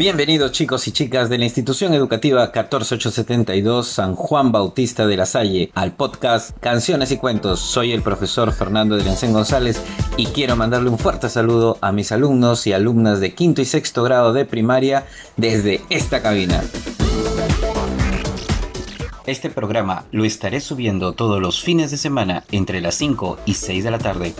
Bienvenidos chicos y chicas de la institución educativa 14872 San Juan Bautista de la Salle al podcast Canciones y Cuentos. Soy el profesor Fernando de Lencén González y quiero mandarle un fuerte saludo a mis alumnos y alumnas de quinto y sexto grado de primaria desde esta cabina. Este programa lo estaré subiendo todos los fines de semana entre las 5 y 6 de la tarde.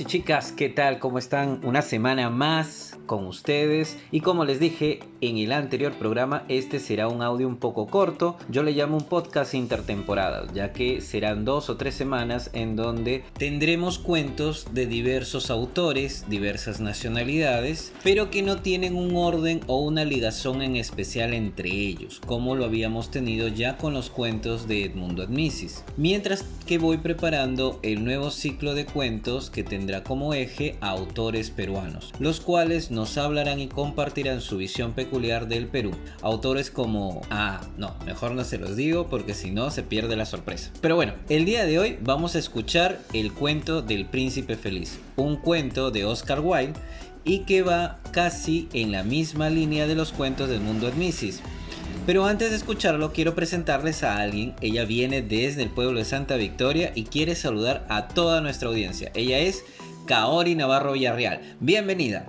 Y chicas, ¿qué tal? ¿Cómo están? Una semana más con ustedes y como les dije en el anterior programa, este será un audio un poco corto, yo le llamo un podcast intertemporada, ya que serán dos o tres semanas en donde tendremos cuentos de diversos autores, diversas nacionalidades, pero que no tienen un orden o una ligación en especial entre ellos, como lo habíamos tenido ya con los cuentos de Edmundo Admisis. Mientras que voy preparando el nuevo ciclo de cuentos que tendrá como eje a autores peruanos, los cuales nos hablarán y compartirán su visión peculiar del Perú. Autores como... Ah, no, mejor no se los digo porque si no se pierde la sorpresa. Pero bueno, el día de hoy vamos a escuchar el cuento del príncipe feliz, un cuento de Oscar Wilde y que va casi en la misma línea de los cuentos del mundo Admisis. Pero antes de escucharlo, quiero presentarles a alguien. Ella viene desde el pueblo de Santa Victoria y quiere saludar a toda nuestra audiencia. Ella es Kaori Navarro Villarreal. Bienvenida.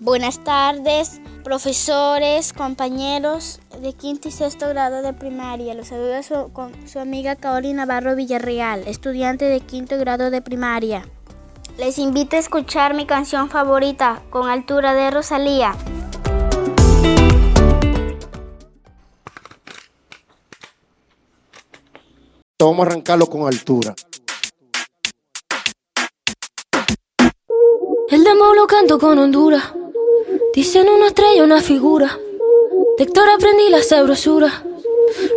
Buenas tardes, profesores, compañeros de quinto y sexto grado de primaria. Los saluda su, con su amiga Kaori Navarro Villarreal, estudiante de quinto grado de primaria. Les invito a escuchar mi canción favorita, Con Altura de Rosalía. Vamos a arrancarlo con altura. El demo lo canto con Honduras. Dicen una estrella, una figura. De Héctor aprendí la sabrosura.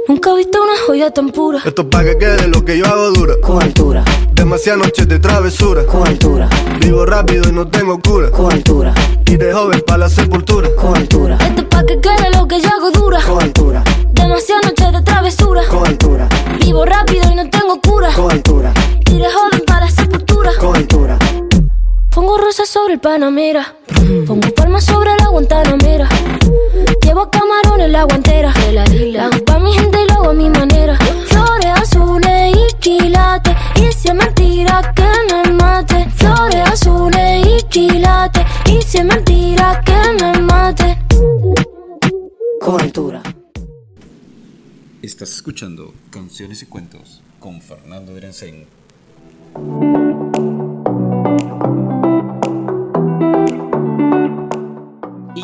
Nunca he visto una joya tan pura. Esto es pa' que quede lo que yo hago dura. Con altura. Demasiadas noches de travesura. Con altura. Vivo rápido y no tengo cura. Con altura. Y de joven pa' la sepultura. Con altura. Esto es pa' que quede lo que yo hago dura. Con altura. Demasiadas noches de travesura. Con altura. Vivo rápido y no tengo cura. Con altura. Y de joven pa' la sepultura. Con altura. Pongo rosas sobre el Panamera. Pongo palmas sobre la Guantanamera. Llevo camarones la guantera. La hago pa' mi gente y lo hago a mi manera. Flores azules y quilates. Y mentira que me mate. Flores azules y quilates. Y si es mentira que me mate. Con altura. Estás escuchando Canciones y Cuentos con Fernando Drensen.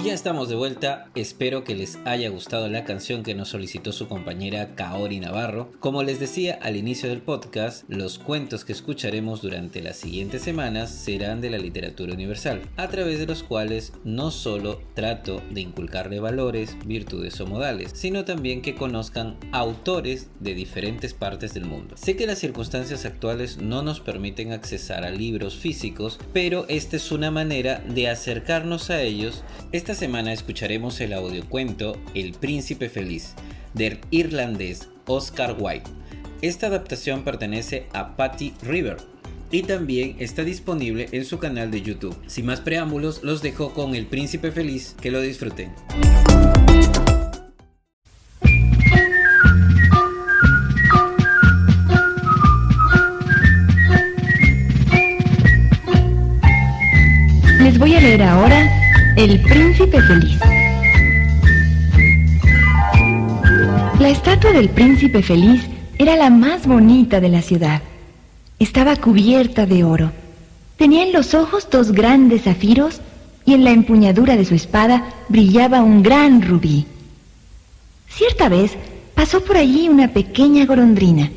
Ya estamos de vuelta, espero que les haya gustado la canción que nos solicitó su compañera Kaori Navarro. Como les decía al inicio del podcast, los cuentos que escucharemos durante las siguientes semanas serán de la literatura universal, a través de los cuales no solo trato de inculcarle valores, virtudes o modales, sino también que conozcan autores de diferentes partes del mundo. Sé que las circunstancias actuales no nos permiten accesar a libros físicos, pero esta es una manera de acercarnos a ellos esta semana escucharemos el audiocuento El Príncipe Feliz del irlandés Oscar Wilde. Esta adaptación pertenece a Patty River y también está disponible en su canal de YouTube. Sin más preámbulos, los dejo con El Príncipe Feliz, que lo disfruten. Les voy a leer ahora el príncipe feliz. La estatua del príncipe feliz era la más bonita de la ciudad. Estaba cubierta de oro. Tenía en los ojos dos grandes zafiros y en la empuñadura de su espada brillaba un gran rubí. Cierta vez pasó por allí una pequeña golondrina.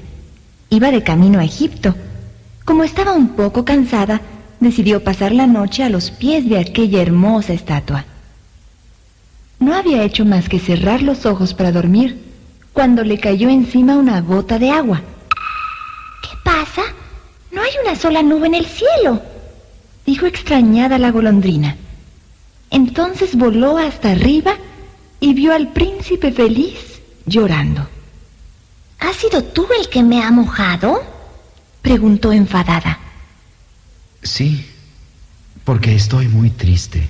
Iba de camino a Egipto. Como estaba un poco cansada, decidió pasar la noche a los pies de aquella hermosa estatua. No había hecho más que cerrar los ojos para dormir cuando le cayó encima una gota de agua. ¿Qué pasa? No hay una sola nube en el cielo, dijo extrañada la golondrina. Entonces voló hasta arriba y vio al príncipe feliz llorando. ¿Has sido tú el que me ha mojado? Preguntó enfadada. Sí, porque estoy muy triste.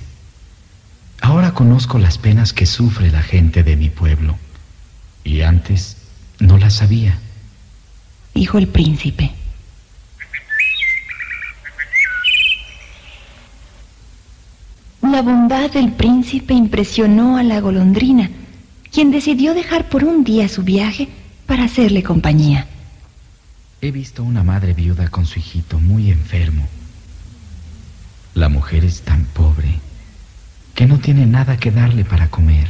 Ahora conozco las penas que sufre la gente de mi pueblo. Y antes no las sabía. Dijo el príncipe. La bondad del príncipe impresionó a la golondrina, quien decidió dejar por un día su viaje para hacerle compañía. He visto una madre viuda con su hijito muy enfermo. La mujer es tan pobre que no tiene nada que darle para comer.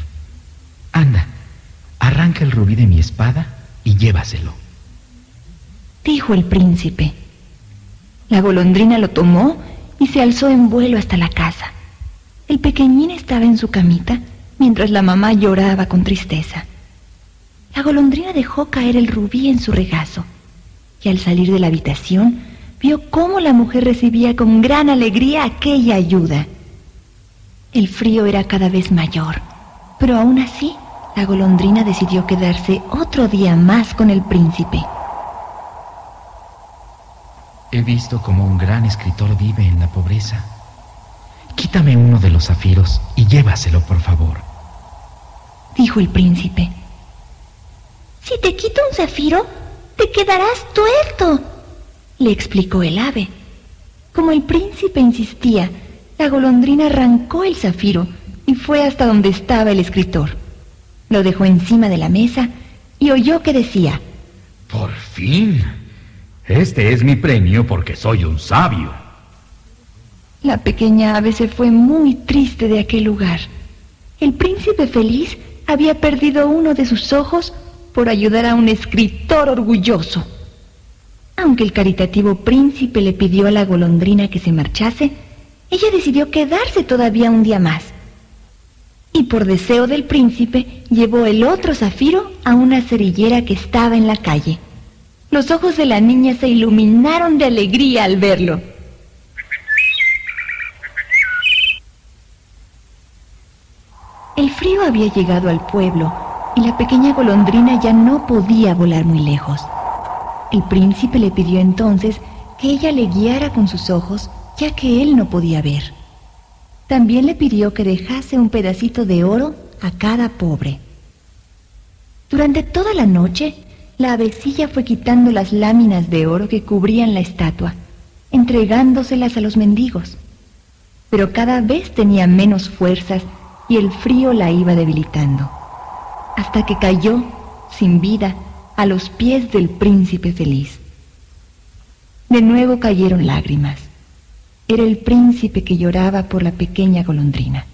Anda, arranca el rubí de mi espada y llévaselo. Dijo el príncipe. La golondrina lo tomó y se alzó en vuelo hasta la casa. El pequeñín estaba en su camita mientras la mamá lloraba con tristeza. La golondrina dejó caer el rubí en su regazo y al salir de la habitación vio cómo la mujer recibía con gran alegría aquella ayuda. El frío era cada vez mayor, pero aún así la golondrina decidió quedarse otro día más con el príncipe. He visto cómo un gran escritor vive en la pobreza. Quítame uno de los zafiros y llévaselo, por favor. Dijo el príncipe. Si te quito un zafiro, te quedarás tuerto, le explicó el ave. Como el príncipe insistía, la golondrina arrancó el zafiro y fue hasta donde estaba el escritor. Lo dejó encima de la mesa y oyó que decía, Por fin, este es mi premio porque soy un sabio. La pequeña ave se fue muy triste de aquel lugar. El príncipe feliz había perdido uno de sus ojos por ayudar a un escritor orgulloso. Aunque el caritativo príncipe le pidió a la golondrina que se marchase, ella decidió quedarse todavía un día más. Y por deseo del príncipe llevó el otro zafiro a una cerillera que estaba en la calle. Los ojos de la niña se iluminaron de alegría al verlo. El frío había llegado al pueblo y la pequeña golondrina ya no podía volar muy lejos. El príncipe le pidió entonces que ella le guiara con sus ojos ya que él no podía ver. También le pidió que dejase un pedacito de oro a cada pobre. Durante toda la noche, la avecilla fue quitando las láminas de oro que cubrían la estatua, entregándoselas a los mendigos. Pero cada vez tenía menos fuerzas y el frío la iba debilitando, hasta que cayó, sin vida, a los pies del príncipe feliz. De nuevo cayeron lágrimas. Era el príncipe que lloraba por la pequeña golondrina.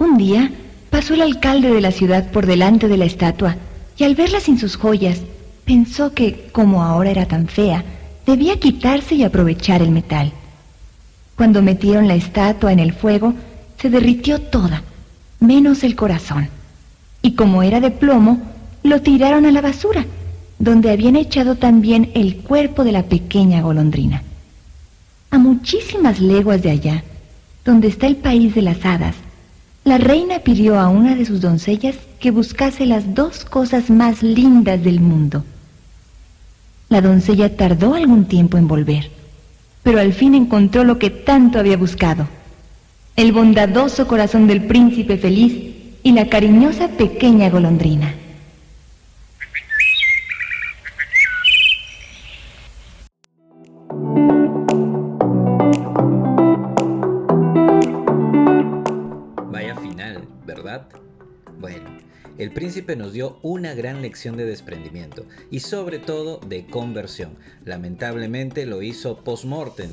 Un día pasó el alcalde de la ciudad por delante de la estatua y al verla sin sus joyas, pensó que, como ahora era tan fea, debía quitarse y aprovechar el metal. Cuando metieron la estatua en el fuego, se derritió toda, menos el corazón. Y como era de plomo, lo tiraron a la basura, donde habían echado también el cuerpo de la pequeña golondrina. A muchísimas leguas de allá, donde está el país de las hadas, la reina pidió a una de sus doncellas que buscase las dos cosas más lindas del mundo. La doncella tardó algún tiempo en volver, pero al fin encontró lo que tanto había buscado, el bondadoso corazón del príncipe feliz y la cariñosa pequeña golondrina. Bueno, el príncipe nos dio una gran lección de desprendimiento y sobre todo de conversión. Lamentablemente lo hizo post-mortem,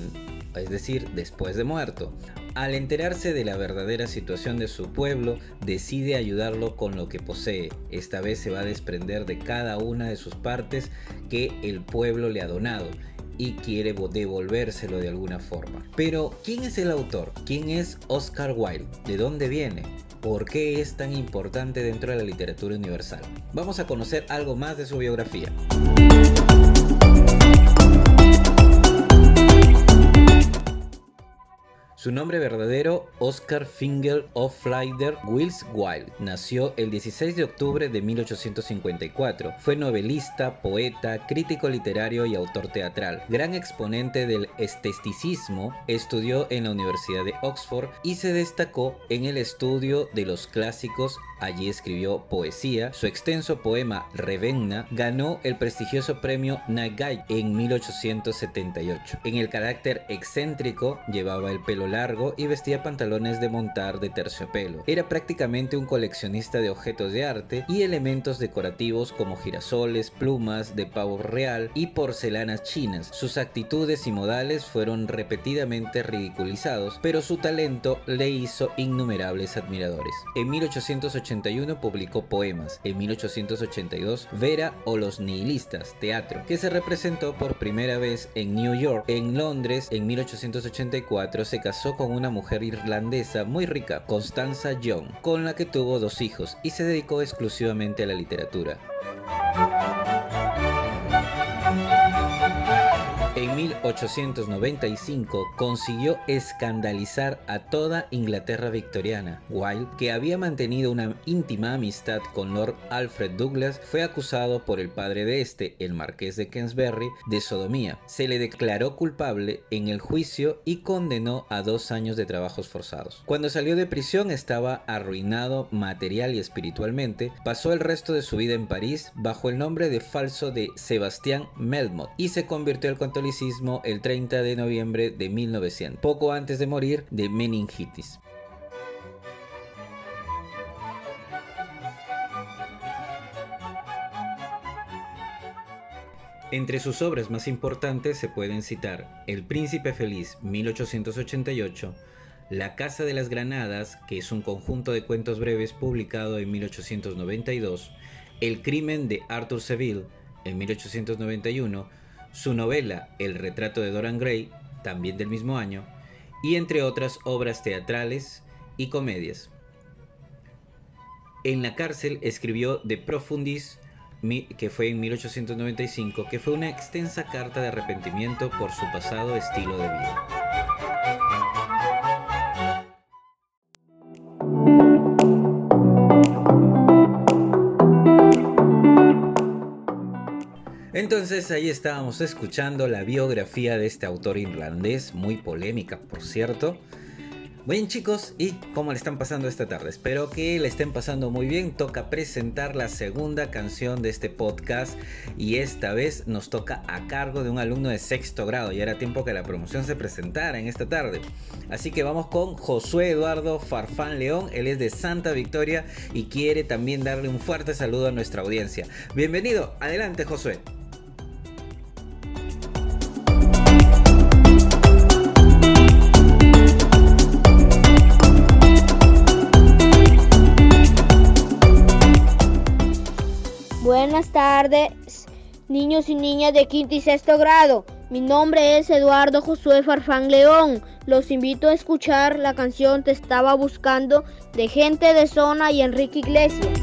es decir, después de muerto. Al enterarse de la verdadera situación de su pueblo, decide ayudarlo con lo que posee. Esta vez se va a desprender de cada una de sus partes que el pueblo le ha donado y quiere devolvérselo de alguna forma. Pero, ¿quién es el autor? ¿Quién es Oscar Wilde? ¿De dónde viene? ¿Por qué es tan importante dentro de la literatura universal? Vamos a conocer algo más de su biografía. Su nombre verdadero, Oscar Finger Flyder Wills Wilde, nació el 16 de octubre de 1854. Fue novelista, poeta, crítico literario y autor teatral. Gran exponente del esteticismo, estudió en la Universidad de Oxford y se destacó en el estudio de los clásicos Allí escribió poesía. Su extenso poema Revenna ganó el prestigioso premio Nagai en 1878. En el carácter excéntrico, llevaba el pelo largo y vestía pantalones de montar de terciopelo. Era prácticamente un coleccionista de objetos de arte y elementos decorativos como girasoles, plumas de pavo real y porcelanas chinas. Sus actitudes y modales fueron repetidamente ridiculizados, pero su talento le hizo innumerables admiradores. En 1880 publicó poemas. En 1882, Vera o los nihilistas, teatro, que se representó por primera vez en New York. En Londres, en 1884, se casó con una mujer irlandesa muy rica, Constanza Young, con la que tuvo dos hijos y se dedicó exclusivamente a la literatura. 1895 consiguió escandalizar a toda Inglaterra victoriana. Wilde, que había mantenido una íntima amistad con Lord Alfred Douglas, fue acusado por el padre de este, el marqués de Kensberry, de sodomía. Se le declaró culpable en el juicio y condenó a dos años de trabajos forzados. Cuando salió de prisión estaba arruinado material y espiritualmente. Pasó el resto de su vida en París bajo el nombre de falso de Sebastián Melmoth y se convirtió al el 30 de noviembre de 1900, poco antes de morir de meningitis. Entre sus obras más importantes se pueden citar El Príncipe Feliz 1888, La Casa de las Granadas, que es un conjunto de cuentos breves publicado en 1892, El Crimen de Arthur Seville en 1891, su novela El retrato de Dorian Gray, también del mismo año, y entre otras obras teatrales y comedias. En la cárcel escribió De Profundis, que fue en 1895, que fue una extensa carta de arrepentimiento por su pasado estilo de vida. Entonces ahí estábamos escuchando la biografía de este autor irlandés, muy polémica por cierto. Bien chicos, ¿y cómo le están pasando esta tarde? Espero que le estén pasando muy bien. Toca presentar la segunda canción de este podcast y esta vez nos toca a cargo de un alumno de sexto grado. Y era tiempo que la promoción se presentara en esta tarde. Así que vamos con Josué Eduardo Farfán León. Él es de Santa Victoria y quiere también darle un fuerte saludo a nuestra audiencia. Bienvenido, adelante Josué. Tardes, niños y niñas de quinto y sexto grado. Mi nombre es Eduardo Josué Farfán León. Los invito a escuchar la canción Te estaba buscando de gente de zona y Enrique Iglesias.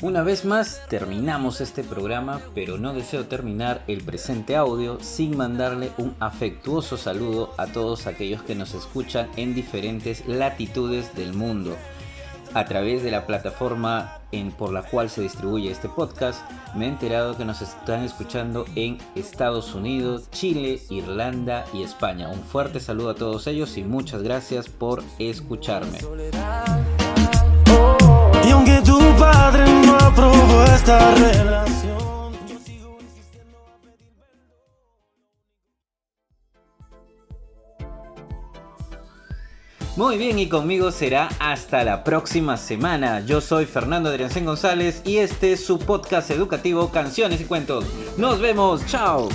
Una vez más terminamos este programa, pero no deseo terminar el presente audio sin mandarle un afectuoso saludo a todos aquellos que nos escuchan en diferentes latitudes del mundo a través de la plataforma en, por la cual se distribuye este podcast, me he enterado que nos están escuchando en Estados Unidos, Chile, Irlanda y España. Un fuerte saludo a todos ellos y muchas gracias por escucharme. Esta relación. Muy bien, y conmigo será hasta la próxima semana. Yo soy Fernando Adriancén González y este es su podcast educativo Canciones y Cuentos. Nos vemos, chao.